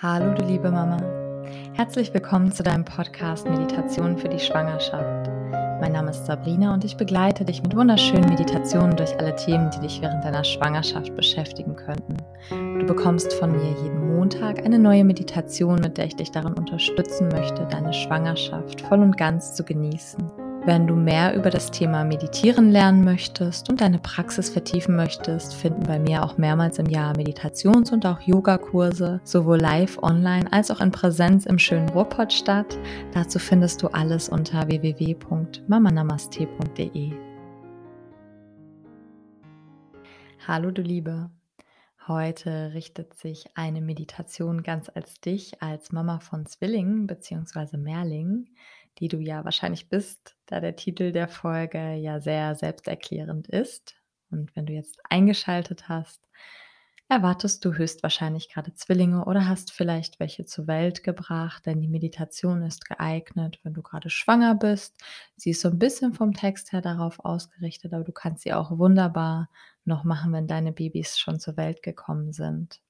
Hallo, du liebe Mama. Herzlich willkommen zu deinem Podcast Meditation für die Schwangerschaft. Mein Name ist Sabrina und ich begleite dich mit wunderschönen Meditationen durch alle Themen, die dich während deiner Schwangerschaft beschäftigen könnten. Du bekommst von mir jeden Montag eine neue Meditation, mit der ich dich darin unterstützen möchte, deine Schwangerschaft voll und ganz zu genießen. Wenn du mehr über das Thema Meditieren lernen möchtest und deine Praxis vertiefen möchtest, finden bei mir auch mehrmals im Jahr Meditations- und auch Yogakurse, sowohl live online als auch in Präsenz im schönen Ruhrpott statt. Dazu findest du alles unter www.mamanamaste.de. Hallo du Liebe. Heute richtet sich eine Meditation ganz als dich, als Mama von Zwillingen bzw. Mehrlingen die du ja wahrscheinlich bist, da der Titel der Folge ja sehr selbsterklärend ist. Und wenn du jetzt eingeschaltet hast, erwartest du höchstwahrscheinlich gerade Zwillinge oder hast vielleicht welche zur Welt gebracht, denn die Meditation ist geeignet, wenn du gerade schwanger bist. Sie ist so ein bisschen vom Text her darauf ausgerichtet, aber du kannst sie auch wunderbar noch machen, wenn deine Babys schon zur Welt gekommen sind.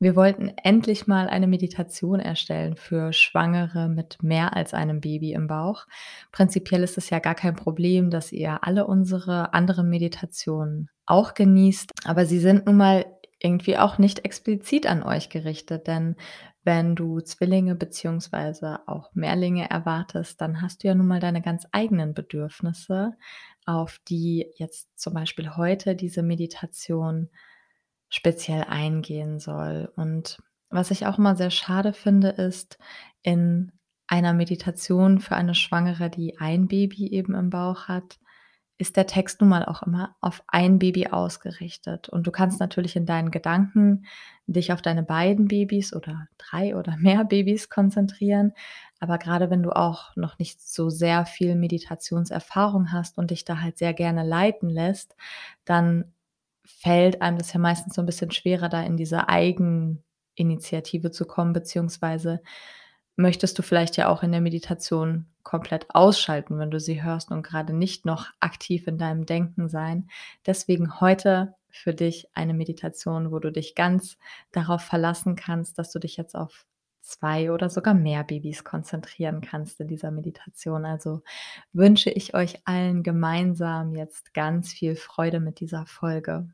Wir wollten endlich mal eine Meditation erstellen für Schwangere mit mehr als einem Baby im Bauch. Prinzipiell ist es ja gar kein Problem, dass ihr alle unsere anderen Meditationen auch genießt, aber sie sind nun mal irgendwie auch nicht explizit an euch gerichtet, denn wenn du Zwillinge beziehungsweise auch Mehrlinge erwartest, dann hast du ja nun mal deine ganz eigenen Bedürfnisse, auf die jetzt zum Beispiel heute diese Meditation speziell eingehen soll. Und was ich auch immer sehr schade finde, ist in einer Meditation für eine Schwangere, die ein Baby eben im Bauch hat, ist der Text nun mal auch immer auf ein Baby ausgerichtet. Und du kannst natürlich in deinen Gedanken dich auf deine beiden Babys oder drei oder mehr Babys konzentrieren. Aber gerade wenn du auch noch nicht so sehr viel Meditationserfahrung hast und dich da halt sehr gerne leiten lässt, dann fällt einem das ja meistens so ein bisschen schwerer, da in diese Eigeninitiative zu kommen, beziehungsweise möchtest du vielleicht ja auch in der Meditation komplett ausschalten, wenn du sie hörst und gerade nicht noch aktiv in deinem Denken sein. Deswegen heute für dich eine Meditation, wo du dich ganz darauf verlassen kannst, dass du dich jetzt auf zwei oder sogar mehr Babys konzentrieren kannst in dieser Meditation. Also wünsche ich euch allen gemeinsam jetzt ganz viel Freude mit dieser Folge.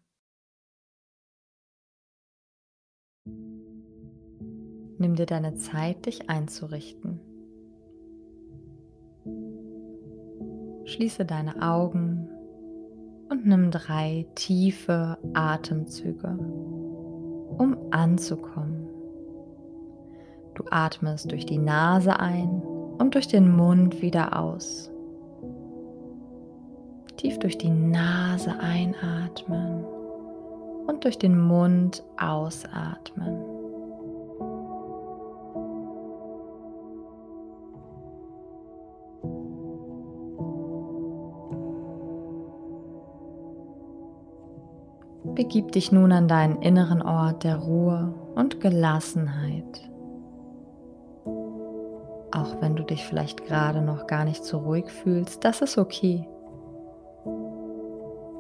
Nimm dir deine Zeit, dich einzurichten. Schließe deine Augen und nimm drei tiefe Atemzüge, um anzukommen. Du atmest durch die Nase ein und durch den Mund wieder aus. Tief durch die Nase einatmen und durch den Mund ausatmen. Begib dich nun an deinen inneren Ort der Ruhe und Gelassenheit. Auch wenn du dich vielleicht gerade noch gar nicht so ruhig fühlst, das ist okay.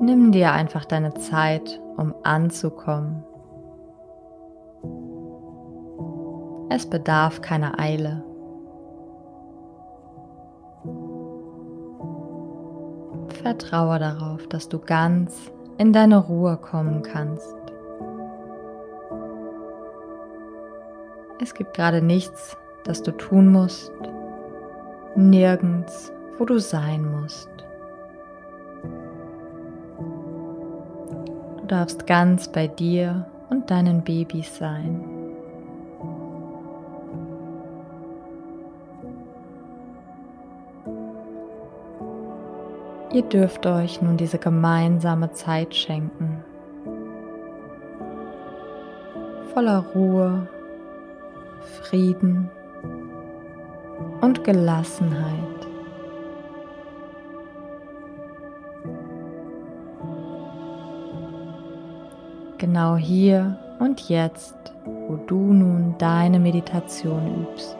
Nimm dir einfach deine Zeit, um anzukommen. Es bedarf keiner Eile. Vertraue darauf, dass du ganz in deine Ruhe kommen kannst. Es gibt gerade nichts, das du tun musst, nirgends, wo du sein musst. Du darfst ganz bei dir und deinen Babys sein. Ihr dürft euch nun diese gemeinsame Zeit schenken. Voller Ruhe, Frieden und Gelassenheit. Genau hier und jetzt, wo du nun deine Meditation übst.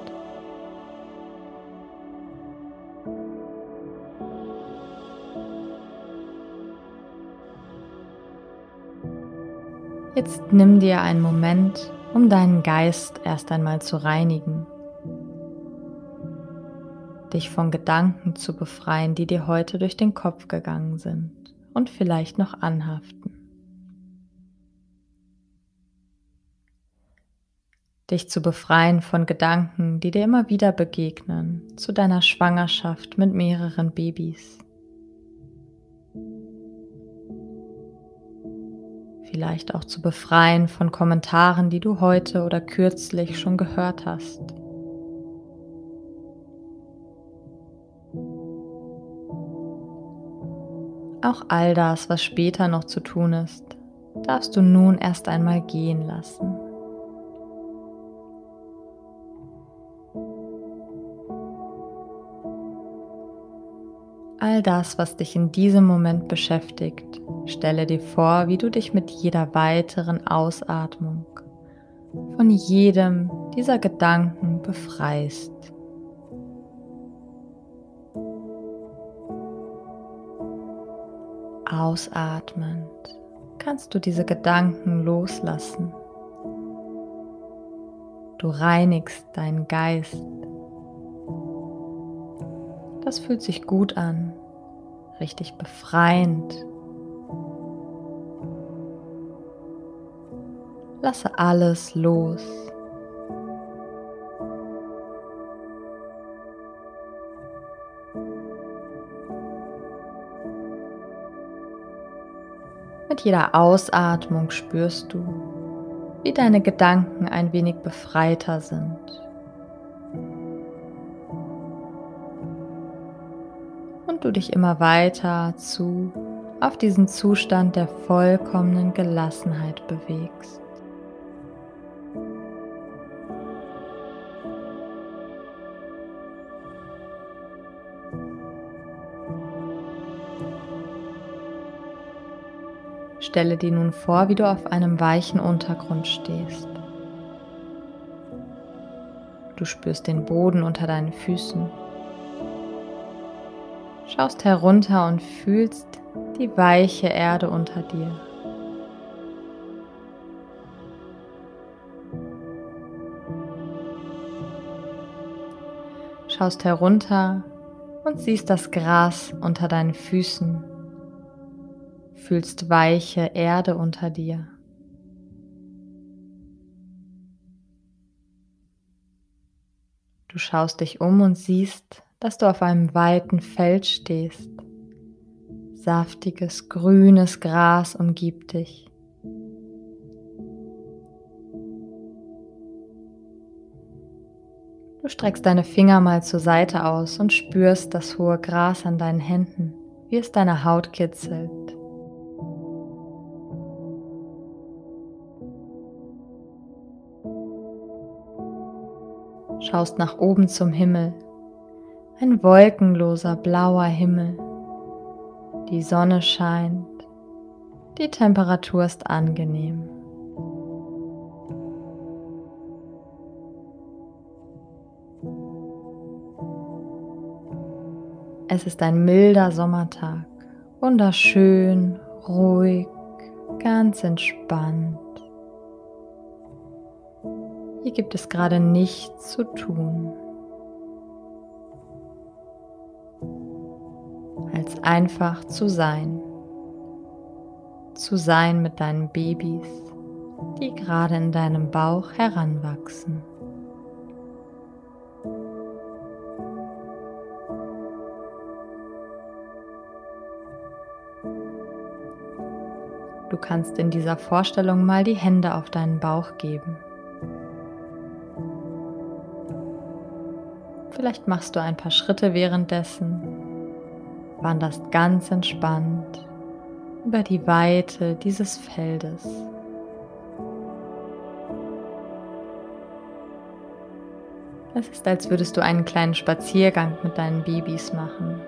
Jetzt nimm dir einen Moment um deinen Geist erst einmal zu reinigen, dich von Gedanken zu befreien, die dir heute durch den Kopf gegangen sind und vielleicht noch anhaften. Dich zu befreien von Gedanken, die dir immer wieder begegnen, zu deiner Schwangerschaft mit mehreren Babys. Vielleicht auch zu befreien von Kommentaren, die du heute oder kürzlich schon gehört hast. Auch all das, was später noch zu tun ist, darfst du nun erst einmal gehen lassen. All das, was dich in diesem Moment beschäftigt, stelle dir vor, wie du dich mit jeder weiteren Ausatmung von jedem dieser Gedanken befreist. Ausatmend kannst du diese Gedanken loslassen. Du reinigst deinen Geist. Das fühlt sich gut an, richtig befreiend. Lasse alles los. Jeder Ausatmung spürst du, wie deine Gedanken ein wenig befreiter sind. Und du dich immer weiter zu auf diesen Zustand der vollkommenen Gelassenheit bewegst. Stelle dir nun vor, wie du auf einem weichen Untergrund stehst. Du spürst den Boden unter deinen Füßen. Schaust herunter und fühlst die weiche Erde unter dir. Schaust herunter und siehst das Gras unter deinen Füßen fühlst weiche Erde unter dir. Du schaust dich um und siehst, dass du auf einem weiten Feld stehst. Saftiges, grünes Gras umgibt dich. Du streckst deine Finger mal zur Seite aus und spürst das hohe Gras an deinen Händen, wie es deine Haut kitzelt. Schaust nach oben zum Himmel. Ein wolkenloser blauer Himmel. Die Sonne scheint. Die Temperatur ist angenehm. Es ist ein milder Sommertag, wunderschön, ruhig, ganz entspannt. Hier gibt es gerade nichts zu tun, als einfach zu sein. Zu sein mit deinen Babys, die gerade in deinem Bauch heranwachsen. Du kannst in dieser Vorstellung mal die Hände auf deinen Bauch geben. Vielleicht machst du ein paar Schritte währenddessen, wanderst ganz entspannt über die Weite dieses Feldes. Es ist, als würdest du einen kleinen Spaziergang mit deinen Babys machen.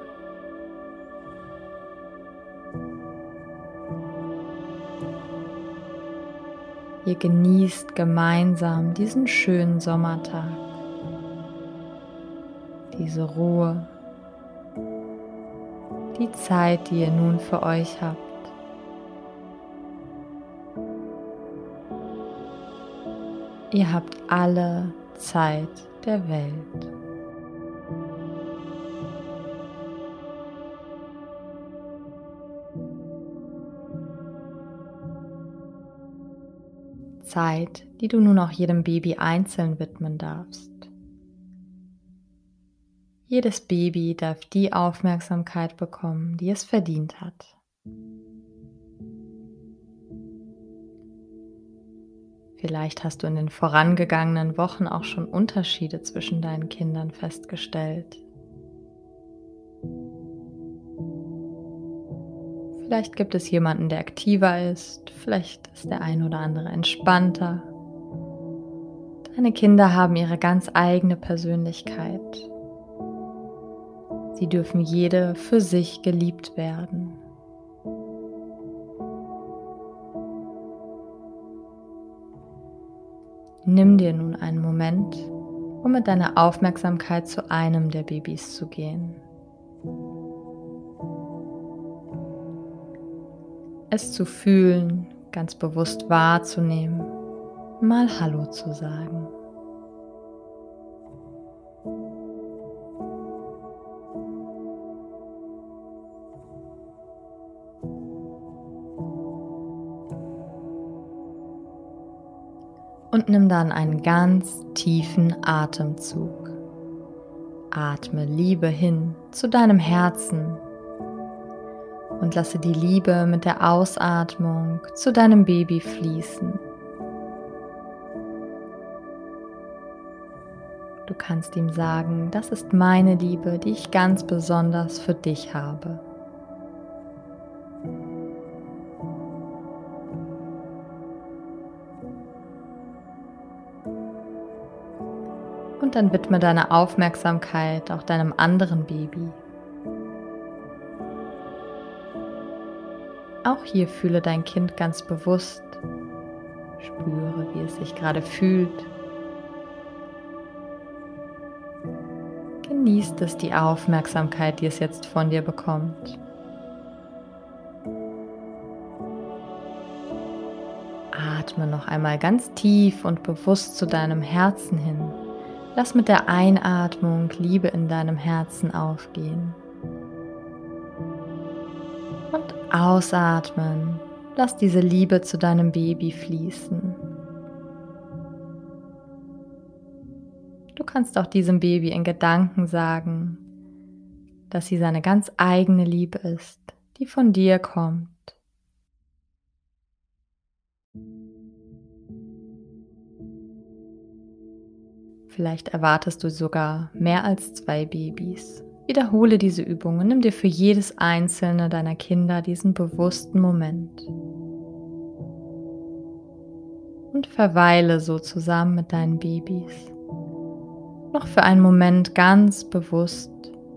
Ihr genießt gemeinsam diesen schönen Sommertag diese Ruhe, die Zeit, die ihr nun für euch habt. Ihr habt alle Zeit der Welt. Zeit, die du nun auch jedem Baby einzeln widmen darfst. Jedes Baby darf die Aufmerksamkeit bekommen, die es verdient hat. Vielleicht hast du in den vorangegangenen Wochen auch schon Unterschiede zwischen deinen Kindern festgestellt. Vielleicht gibt es jemanden, der aktiver ist, vielleicht ist der ein oder andere entspannter. Deine Kinder haben ihre ganz eigene Persönlichkeit. Sie dürfen jede für sich geliebt werden. Nimm dir nun einen Moment, um mit deiner Aufmerksamkeit zu einem der Babys zu gehen. es zu fühlen, ganz bewusst wahrzunehmen, mal Hallo zu sagen. Und nimm dann einen ganz tiefen Atemzug. Atme Liebe hin zu deinem Herzen und lasse die Liebe mit der Ausatmung zu deinem Baby fließen. Du kannst ihm sagen, das ist meine Liebe, die ich ganz besonders für dich habe. Dann widme deine Aufmerksamkeit auch deinem anderen Baby. Auch hier fühle dein Kind ganz bewusst. Spüre, wie es sich gerade fühlt. Genießt es die Aufmerksamkeit, die es jetzt von dir bekommt. Atme noch einmal ganz tief und bewusst zu deinem Herzen hin. Lass mit der Einatmung Liebe in deinem Herzen aufgehen. Ausatmen. Lass diese Liebe zu deinem Baby fließen. Du kannst auch diesem Baby in Gedanken sagen, dass sie seine ganz eigene Liebe ist, die von dir kommt. Vielleicht erwartest du sogar mehr als zwei Babys. Wiederhole diese Übung und nimm dir für jedes einzelne deiner Kinder diesen bewussten Moment. Und verweile so zusammen mit deinen Babys. Noch für einen Moment ganz bewusst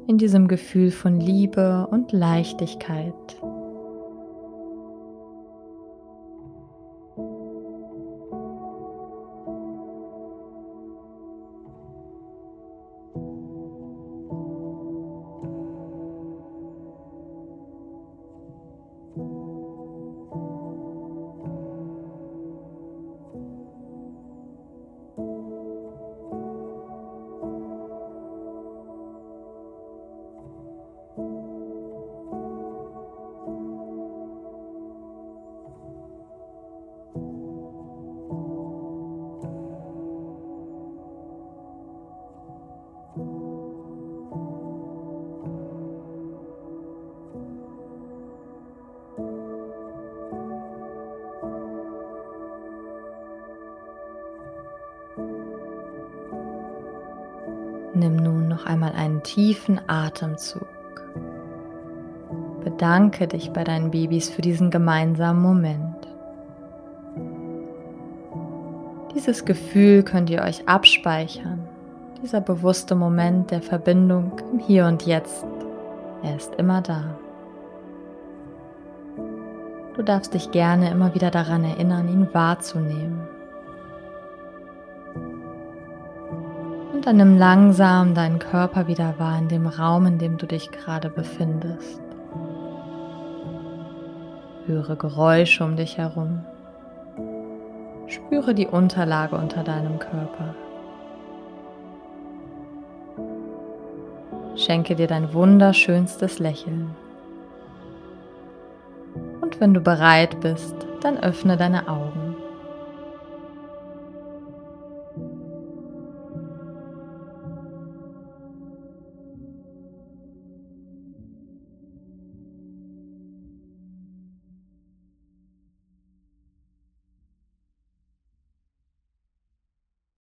in diesem Gefühl von Liebe und Leichtigkeit. Einmal einen tiefen Atemzug. Bedanke dich bei deinen Babys für diesen gemeinsamen Moment. Dieses Gefühl könnt ihr euch abspeichern. Dieser bewusste Moment der Verbindung im Hier und Jetzt. Er ist immer da. Du darfst dich gerne immer wieder daran erinnern, ihn wahrzunehmen. Und dann nimm langsam deinen Körper wieder wahr in dem Raum, in dem du dich gerade befindest. Höre Geräusche um dich herum. Spüre die Unterlage unter deinem Körper. Schenke dir dein wunderschönstes Lächeln. Und wenn du bereit bist, dann öffne deine Augen.